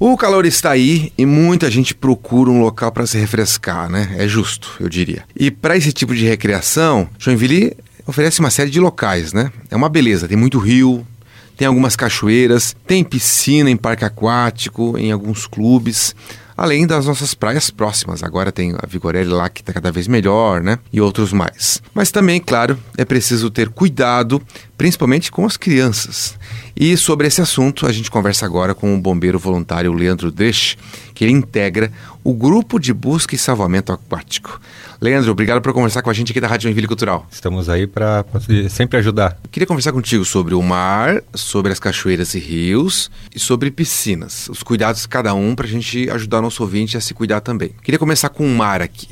O calor está aí e muita gente procura um local para se refrescar, né? É justo, eu diria. E para esse tipo de recreação, Joinville oferece uma série de locais, né? É uma beleza, tem muito rio, tem algumas cachoeiras, tem piscina em parque aquático, em alguns clubes além das nossas praias próximas. Agora tem a Vigorelli lá que está cada vez melhor, né? E outros mais. Mas também, claro, é preciso ter cuidado, principalmente com as crianças. E sobre esse assunto, a gente conversa agora com o bombeiro voluntário Leandro Dresch, que ele integra o grupo de busca e salvamento aquático. Leandro, obrigado por conversar com a gente aqui da Rádio Joinville Cultural. Estamos aí para sempre ajudar. Queria conversar contigo sobre o mar, sobre as cachoeiras e rios e sobre piscinas. Os cuidados de cada um para a gente ajudar o nosso ouvinte a se cuidar também. Queria começar com o mar aqui.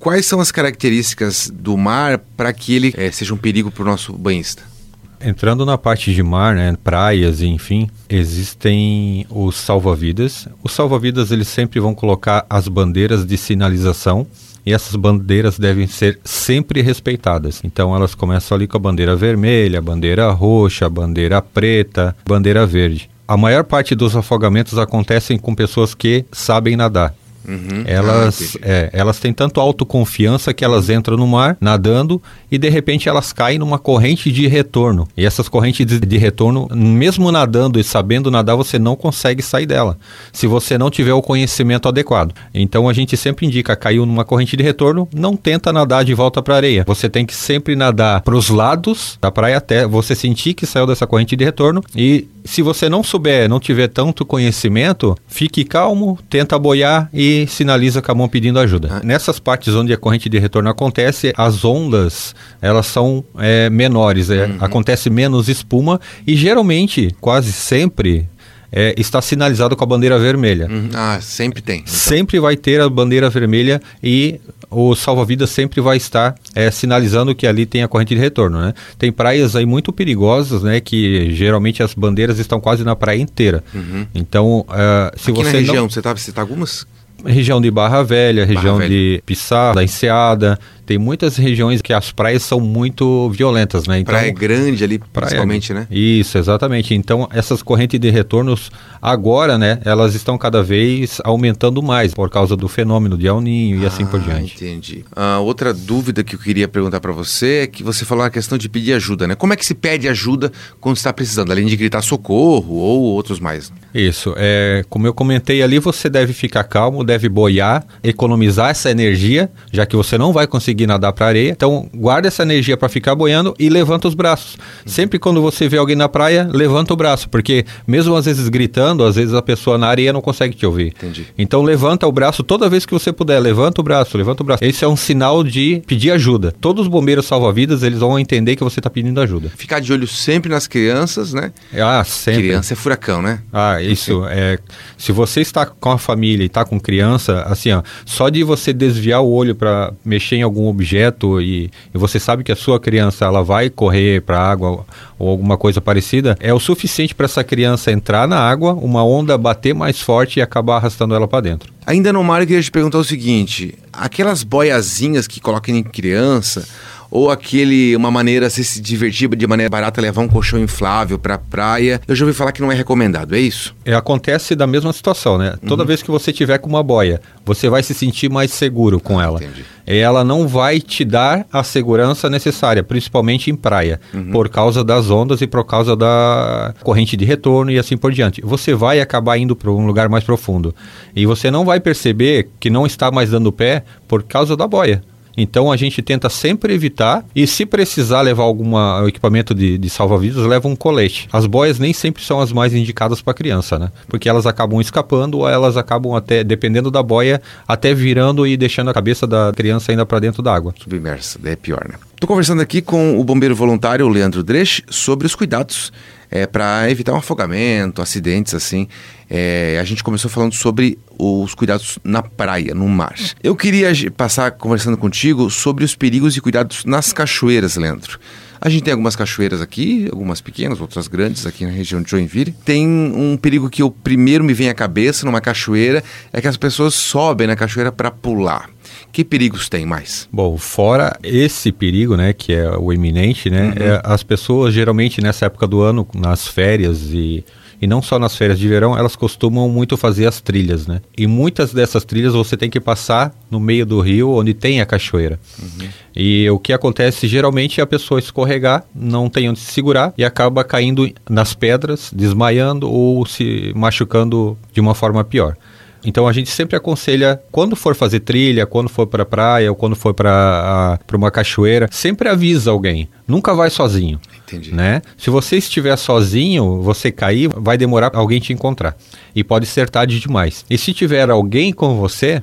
Quais são as características do mar para que ele é, seja um perigo para o nosso banhista? Entrando na parte de mar, né, praias, enfim, existem os salva-vidas. Os salva-vidas eles sempre vão colocar as bandeiras de sinalização e essas bandeiras devem ser sempre respeitadas. Então elas começam ali com a bandeira vermelha, bandeira roxa, bandeira preta, bandeira verde. A maior parte dos afogamentos acontecem com pessoas que sabem nadar. Uhum. Elas, ah, é, elas têm tanto autoconfiança que elas entram no mar nadando e de repente elas caem numa corrente de retorno. E essas correntes de, de, retorno, mesmo nadando e sabendo nadar, você não consegue sair dela, se você não tiver o conhecimento adequado. Então a gente sempre indica, caiu numa corrente de retorno, não tenta nadar de volta para a areia. Você tem que sempre nadar para os lados da praia até você sentir que saiu dessa corrente de retorno e se você não souber, não tiver tanto conhecimento, fique calmo, tenta boiar e sinaliza com a mão pedindo ajuda. Ah. Nessas partes onde a corrente de retorno acontece, as ondas elas são é, menores, é, uhum. acontece menos espuma e geralmente, quase sempre, é, está sinalizado com a bandeira vermelha. Uhum. Ah, sempre tem. Então. Sempre vai ter a bandeira vermelha e o salva-vidas sempre vai estar é, sinalizando que ali tem a corrente de retorno, né? Tem praias aí muito perigosas, né? Que geralmente as bandeiras estão quase na praia inteira. Uhum. Então, uh, se Aqui você na região, não... você tá, você tá algumas região de Barra Velha, região Barra Velha. de Pissá, da Enseada, tem muitas regiões que as praias são muito violentas, né? Então, praia grande ali, principalmente, praia, né? Isso, exatamente. Então, essas correntes de retornos, agora, né, elas estão cada vez aumentando mais por causa do fenômeno de El Ninho e assim por ah, diante. Entendi. Ah, outra dúvida que eu queria perguntar para você é que você falou a questão de pedir ajuda, né? Como é que se pede ajuda quando está precisando, além de gritar socorro ou outros mais? Isso. É, como eu comentei ali, você deve ficar calmo, deve boiar, economizar essa energia, já que você não vai conseguir nadar para areia. Então, guarda essa energia para ficar boiando e levanta os braços. Sempre quando você vê alguém na praia, levanta o braço, porque mesmo às vezes gritando, às vezes a pessoa na areia não consegue te ouvir. Entendi. Então, levanta o braço toda vez que você puder, levanta o braço, levanta o braço. Esse é um sinal de pedir ajuda. Todos os bombeiros salva-vidas, eles vão entender que você está pedindo ajuda. Ficar de olho sempre nas crianças, né? Ah, sempre. Criança é furacão, né? Ah, isso. É, se você está com a família e está com criança, assim, ó, só de você desviar o olho para mexer em algum objeto e, e, você sabe que a sua criança ela vai correr para a água ou alguma coisa parecida, é o suficiente para essa criança entrar na água, uma onda bater mais forte e acabar arrastando ela para dentro. Ainda no mar, eu queria te perguntar o seguinte: aquelas boiazinhas que colocam em criança ou aquele uma maneira de se divertir de maneira barata levar um colchão inflável para a praia. Eu já ouvi falar que não é recomendado, é isso? É, acontece da mesma situação, né? Uhum. Toda vez que você tiver com uma boia, você vai se sentir mais seguro com ah, ela. Entendi. Ela não vai te dar a segurança necessária, principalmente em praia, uhum. por causa das ondas e por causa da corrente de retorno e assim por diante. Você vai acabar indo para um lugar mais profundo e você não vai perceber que não está mais dando pé por causa da boia. Então a gente tenta sempre evitar e se precisar levar algum equipamento de, de salva-vidas, leva um colete. As boias nem sempre são as mais indicadas para criança, né? Porque elas acabam escapando ou elas acabam até, dependendo da boia, até virando e deixando a cabeça da criança ainda para dentro da água. Submersa, é pior, né? Estou conversando aqui com o bombeiro voluntário Leandro Dresch sobre os cuidados é, para evitar um afogamento, acidentes assim. É, a gente começou falando sobre os cuidados na praia, no mar. Eu queria passar conversando contigo sobre os perigos e cuidados nas cachoeiras, Leandro. A gente tem algumas cachoeiras aqui, algumas pequenas, outras grandes aqui na região de Joinville. Tem um perigo que o primeiro me vem à cabeça numa cachoeira é que as pessoas sobem na cachoeira para pular. Que perigos tem mais? Bom, fora esse perigo, né, que é o iminente, né, uhum. é, as pessoas geralmente nessa época do ano, nas férias e e não só nas férias de verão, elas costumam muito fazer as trilhas, né? E muitas dessas trilhas você tem que passar no meio do rio onde tem a cachoeira. Uhum. E o que acontece geralmente é a pessoa escorregar, não tem onde se segurar e acaba caindo nas pedras, desmaiando ou se machucando de uma forma pior. Então a gente sempre aconselha, quando for fazer trilha, quando for para praia ou quando for para uma cachoeira, sempre avisa alguém. Nunca vai sozinho. Entendi. Né? Se você estiver sozinho, você cair, vai demorar alguém te encontrar. E pode ser tarde demais. E se tiver alguém com você,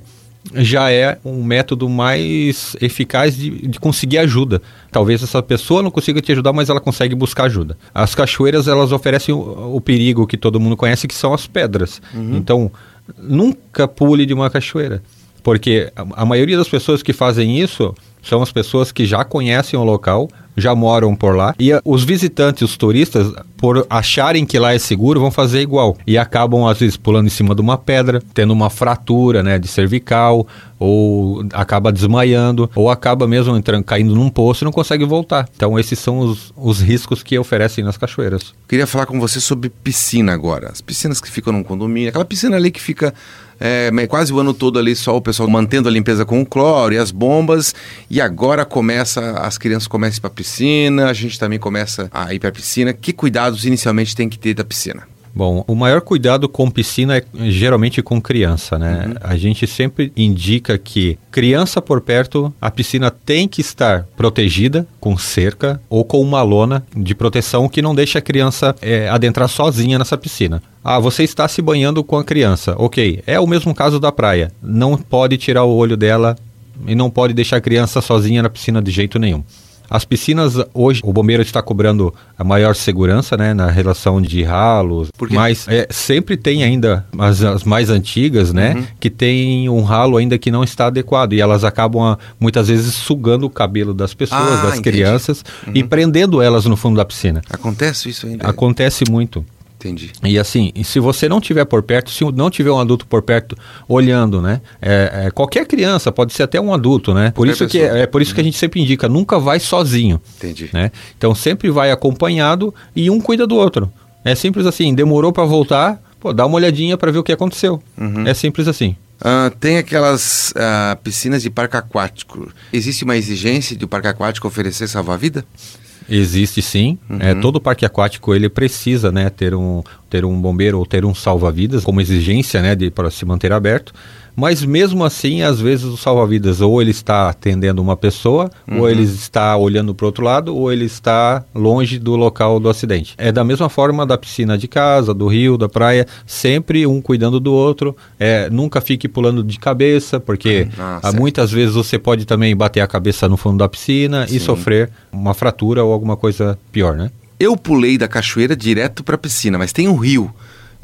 já é um método mais eficaz de, de, conseguir ajuda. Talvez essa pessoa não consiga te ajudar, mas ela consegue buscar ajuda. As cachoeiras, elas oferecem o, o perigo que todo mundo conhece, que são as pedras. Uhum. Então, nunca pule de uma cachoeira. Porque a, maioria das pessoas que fazem isso são as pessoas que já conhecem o local, já moram por lá. E os visitantes, os turistas, por acharem que lá é seguro, vão fazer igual. E acabam, às vezes, pulando em cima de uma pedra, tendo uma fratura né, de cervical, ou acaba desmaiando, ou acaba mesmo entrando, caindo num poço e não consegue voltar. Então, esses são os, os riscos que oferecem nas cachoeiras. Queria falar com você sobre piscina agora. As piscinas que ficam num condomínio, aquela piscina ali que fica é, quase o ano todo ali só o pessoal mantendo a limpeza com o cloro e as bombas. E agora começa, as crianças começam para a piscina, a gente também começa a ir para a piscina. Que cuidados inicialmente tem que ter da piscina? Bom, o maior cuidado com piscina é geralmente com criança, né? Uhum. A gente sempre indica que criança por perto, a piscina tem que estar protegida com cerca ou com uma lona de proteção que não deixa a criança é, adentrar sozinha nessa piscina. Ah, você está se banhando com a criança. Ok, é o mesmo caso da praia. Não pode tirar o olho dela e não pode deixar a criança sozinha na piscina de jeito nenhum. As piscinas, hoje, o bombeiro está cobrando a maior segurança, né, na relação de ralos, mas é, sempre tem ainda as, as mais antigas, né, uhum. que tem um ralo ainda que não está adequado e elas acabam a, muitas vezes sugando o cabelo das pessoas, ah, das entendi. crianças uhum. e prendendo elas no fundo da piscina. Acontece isso ainda? Acontece muito. Entendi. E assim, se você não tiver por perto, se não tiver um adulto por perto olhando, né? É, é, qualquer criança, pode ser até um adulto, né? Por isso que é, é, por isso que a gente sempre indica, nunca vai sozinho. Entendi. Né? Então sempre vai acompanhado e um cuida do outro. É simples assim, demorou para voltar, pô, dá uma olhadinha para ver o que aconteceu. Uhum. É simples assim. Uh, tem aquelas uh, piscinas de parque aquático. Existe uma exigência de o parque aquático oferecer salva-vida? Existe sim. É, uhum. É, todo parque aquático ele precisa né, ter, um, ter um bombeiro ou ter um salva-vidas como exigência né, para se manter aberto. Mas mesmo assim, às vezes o salva-vidas ou ele está atendendo uma pessoa, uhum. ou ele está olhando para o outro lado, ou ele está longe do local do acidente. É da mesma forma da piscina de casa, do rio, da praia, sempre um cuidando do outro. É, nunca fique pulando de cabeça, porque ah, muitas vezes você pode também bater a cabeça no fundo da piscina Sim. e sofrer uma fratura ou alguma coisa pior, né? Eu pulei da cachoeira direto para a piscina, mas tem um rio.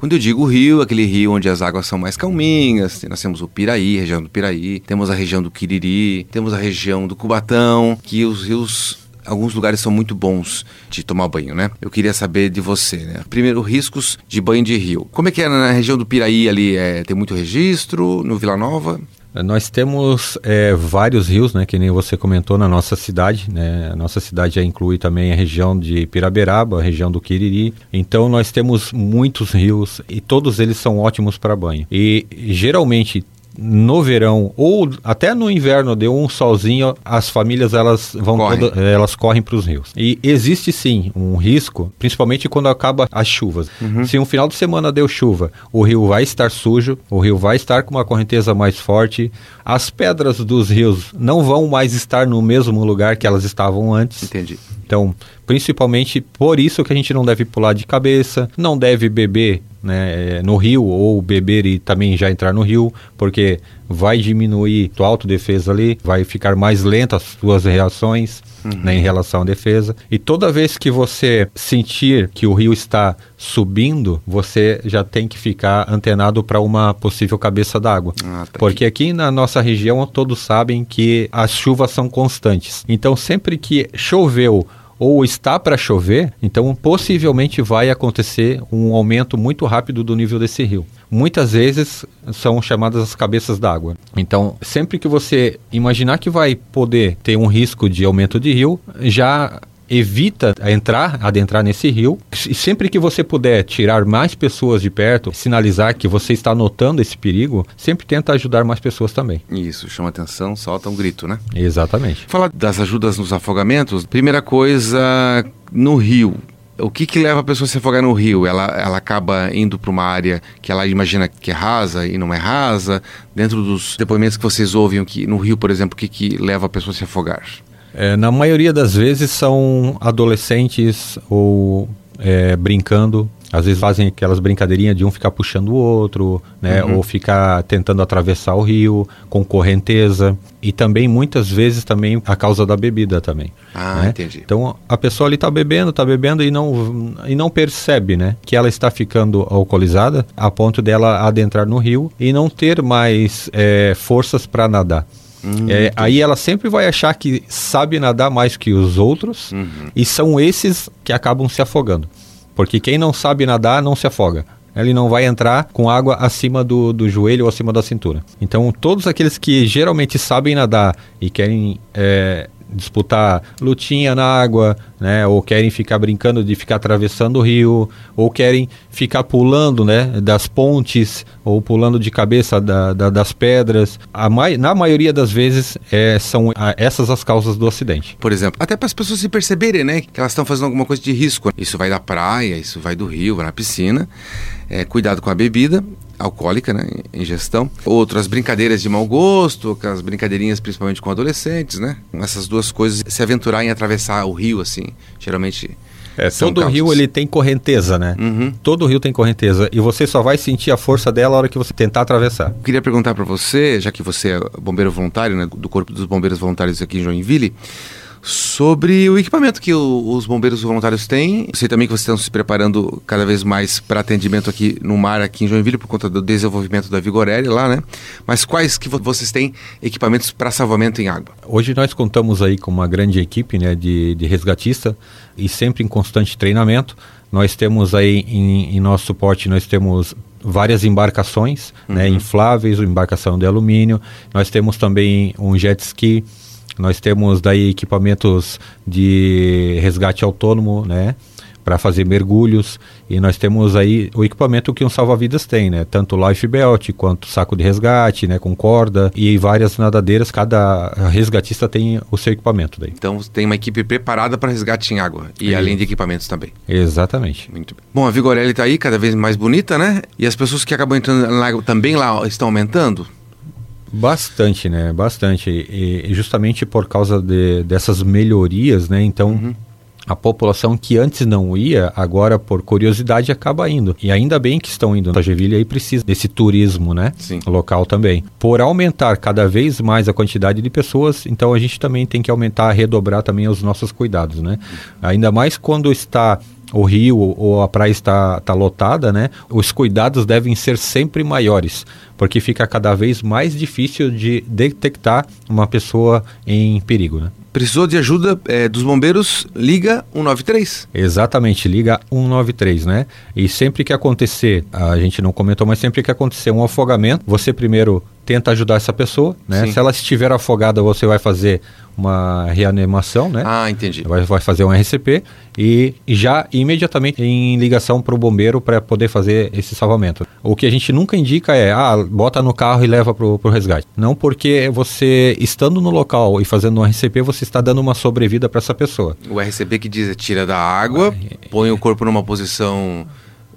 Quando eu digo rio, aquele rio onde as águas são mais calminhas, nós temos o Piraí, região do Piraí, temos a região do Quiriri, temos a região do Cubatão, que os rios alguns lugares são muito bons de tomar banho, né? Eu queria saber de você, né? Primeiro, riscos de banho de rio. Como é que é na região do Piraí ali? É, tem muito registro? No Vila Nova? Nós temos é, vários rios, né, que nem você comentou na nossa cidade. Né? A nossa cidade já inclui também a região de Piraberaba, a região do Quiriri. Então nós temos muitos rios e todos eles são ótimos para banho. E geralmente no verão ou até no inverno deu um solzinho, as famílias elas vão toda, elas correm para os rios. E existe sim um risco, principalmente quando acaba as chuvas. Uhum. Se um final de semana deu chuva, o rio vai estar sujo, o rio vai estar com uma correnteza mais forte, as pedras dos rios não vão mais estar no mesmo lugar que elas estavam antes. Entendi. Então, principalmente por isso que a gente não deve pular de cabeça, não deve beber né, é, no rio ou beber e também já entrar no rio, porque vai diminuir tua autodefesa ali, vai ficar mais lenta as suas reações uhum. né, em relação à defesa. E toda vez que você sentir que o rio está subindo, você já tem que ficar antenado para uma possível cabeça d'água. Ah, tá porque aqui. aqui na nossa região todos sabem que as chuvas são constantes. Então sempre que choveu ou está para chover, então possivelmente vai acontecer um aumento muito rápido do nível desse rio. Muitas vezes são chamadas as cabeças d'água. Então, sempre que você imaginar que vai poder ter um risco de aumento de rio, já evita entrar, adentrar nesse rio. E sempre que você puder tirar mais pessoas de perto, sinalizar que você está notando esse perigo, sempre tenta ajudar mais pessoas também. Isso, chama atenção, solta um grito, né? Exatamente. Falar das ajudas nos afogamentos, primeira coisa, no rio, o que, que leva a pessoa a se afogar no rio? Ela, ela acaba indo para uma área que ela imagina que é rasa e não é rasa? Dentro dos depoimentos que vocês ouvem que no rio, por exemplo, o que, que leva a pessoa a se afogar? É, na maioria das vezes são adolescentes ou é, brincando às vezes fazem aquelas brincadeirinhas de um ficar puxando o outro, né? Uhum. Ou ficar tentando atravessar o rio com correnteza. E também, muitas vezes, também a causa da bebida também. Ah, né? entendi. Então, a pessoa ali está bebendo, está bebendo e não, e não percebe, né? Que ela está ficando alcoolizada a ponto dela adentrar no rio e não ter mais é, forças para nadar. Hum, é, aí ela sempre vai achar que sabe nadar mais que os outros uhum. e são esses que acabam se afogando. Porque quem não sabe nadar não se afoga. Ele não vai entrar com água acima do, do joelho ou acima da cintura. Então, todos aqueles que geralmente sabem nadar e querem é, disputar lutinha na água, né? Ou querem ficar brincando de ficar atravessando o rio, ou querem ficar pulando, né? Das pontes, ou pulando de cabeça da, da, das pedras. Mai, na maioria das vezes é, são a, essas as causas do acidente. Por exemplo, até para as pessoas se perceberem, né? Que elas estão fazendo alguma coisa de risco. Isso vai da praia, isso vai do rio, vai na piscina. É, cuidado com a bebida alcoólica, né, ingestão. Outras brincadeiras de mau gosto, aquelas brincadeirinhas principalmente com adolescentes, né? Essas duas coisas, se aventurar em atravessar o rio, assim, geralmente... É, todo causas. rio ele tem correnteza, né? Uhum. Todo rio tem correnteza e você só vai sentir a força dela na hora que você tentar atravessar. Eu queria perguntar para você, já que você é bombeiro voluntário, né, do Corpo dos Bombeiros Voluntários aqui em Joinville, sobre o equipamento que o, os bombeiros voluntários têm. Eu sei também que vocês estão se preparando cada vez mais para atendimento aqui no mar, aqui em Joinville, por conta do desenvolvimento da Vigorelli lá, né? Mas quais que vocês têm equipamentos para salvamento em água? Hoje nós contamos aí com uma grande equipe né, de, de resgatista e sempre em constante treinamento. Nós temos aí em, em nosso suporte, nós temos várias embarcações, né, uhum. né, infláveis, embarcação de alumínio. Nós temos também um jet ski, nós temos daí equipamentos de resgate autônomo, né? Para fazer mergulhos e nós temos aí o equipamento que um salva-vidas tem, né? Tanto life belt quanto saco de resgate, né? Com corda e várias nadadeiras. Cada resgatista tem o seu equipamento daí. Então tem uma equipe preparada para resgate em água e é. além de equipamentos também. Exatamente. Muito bem. Bom, a Vigorelli está aí cada vez mais bonita, né? E as pessoas que acabam entrando na água também lá estão aumentando. Bastante, né? Bastante. E, justamente por causa de, dessas melhorias, né? Então, uhum. a população que antes não ia, agora por curiosidade acaba indo. E ainda bem que estão indo. A Gevilha aí precisa desse turismo, né? Sim. Local também. Por aumentar cada vez mais a quantidade de pessoas, então a gente também tem que aumentar, redobrar também os nossos cuidados, né? Ainda mais quando está o rio ou a praia está, está lotada, né? Os cuidados devem ser sempre maiores, porque fica cada vez mais difícil de detectar uma pessoa em perigo, né? Precisou de ajuda é, dos bombeiros, liga 193. Exatamente, liga 193, né? E sempre que acontecer, a gente não comentou, mas sempre que acontecer um afogamento, você primeiro tenta ajudar essa pessoa, né? Sim. Se ela estiver afogada, você vai fazer uma reanimação, né? Ah, entendi. Vai, vai fazer um RCP e já imediatamente em ligação para o bombeiro para poder fazer esse salvamento. O que a gente nunca indica é, ah, bota no carro e leva para o resgate. Não porque você, estando no local e fazendo um RCP, você está dando uma sobrevida para essa pessoa. O RCP que diz é tira da água, põe o corpo numa posição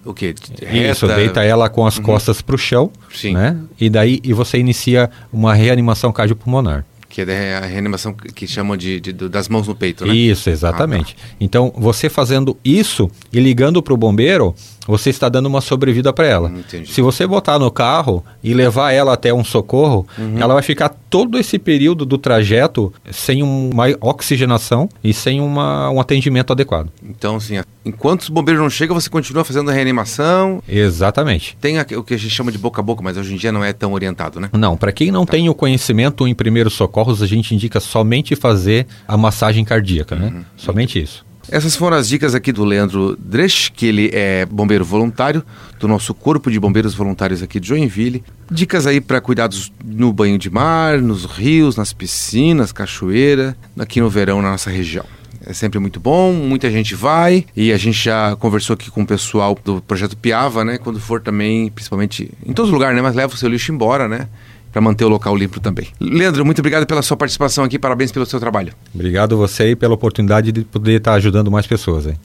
o? Reta... Isso, deita ela com as uhum. costas para o chão, Sim. né? E daí e você inicia uma reanimação cardiopulmonar. Que é a reanimação que chamam de, de, das mãos no peito, né? Isso, exatamente. Ah, tá. Então, você fazendo isso e ligando para o bombeiro, você está dando uma sobrevida para ela. Entendi. Se você botar no carro e levar ela até um socorro, uhum. ela vai ficar todo esse período do trajeto sem uma oxigenação e sem uma, um atendimento adequado. Então, assim, enquanto os bombeiros não chegam, você continua fazendo a reanimação. Exatamente. Tem o que a gente chama de boca a boca, mas hoje em dia não é tão orientado, né? Não, para quem não tá. tem o conhecimento em primeiros socorros, a gente indica somente fazer a massagem cardíaca, né? Uhum. Somente isso. Essas foram as dicas aqui do Leandro Dresch, que ele é bombeiro voluntário do nosso Corpo de Bombeiros Voluntários aqui de Joinville. Dicas aí para cuidados no banho de mar, nos rios, nas piscinas, cachoeira, aqui no verão na nossa região. é sempre muito bom, muita gente vai e a gente já conversou aqui com o pessoal do projeto Piava, né? Quando for também, principalmente em todos os lugares, né? Mas leva o seu lixo embora, né? Para manter o local limpo também. Leandro, muito obrigado pela sua participação aqui, parabéns pelo seu trabalho. Obrigado você e pela oportunidade de poder estar ajudando mais pessoas. Hein?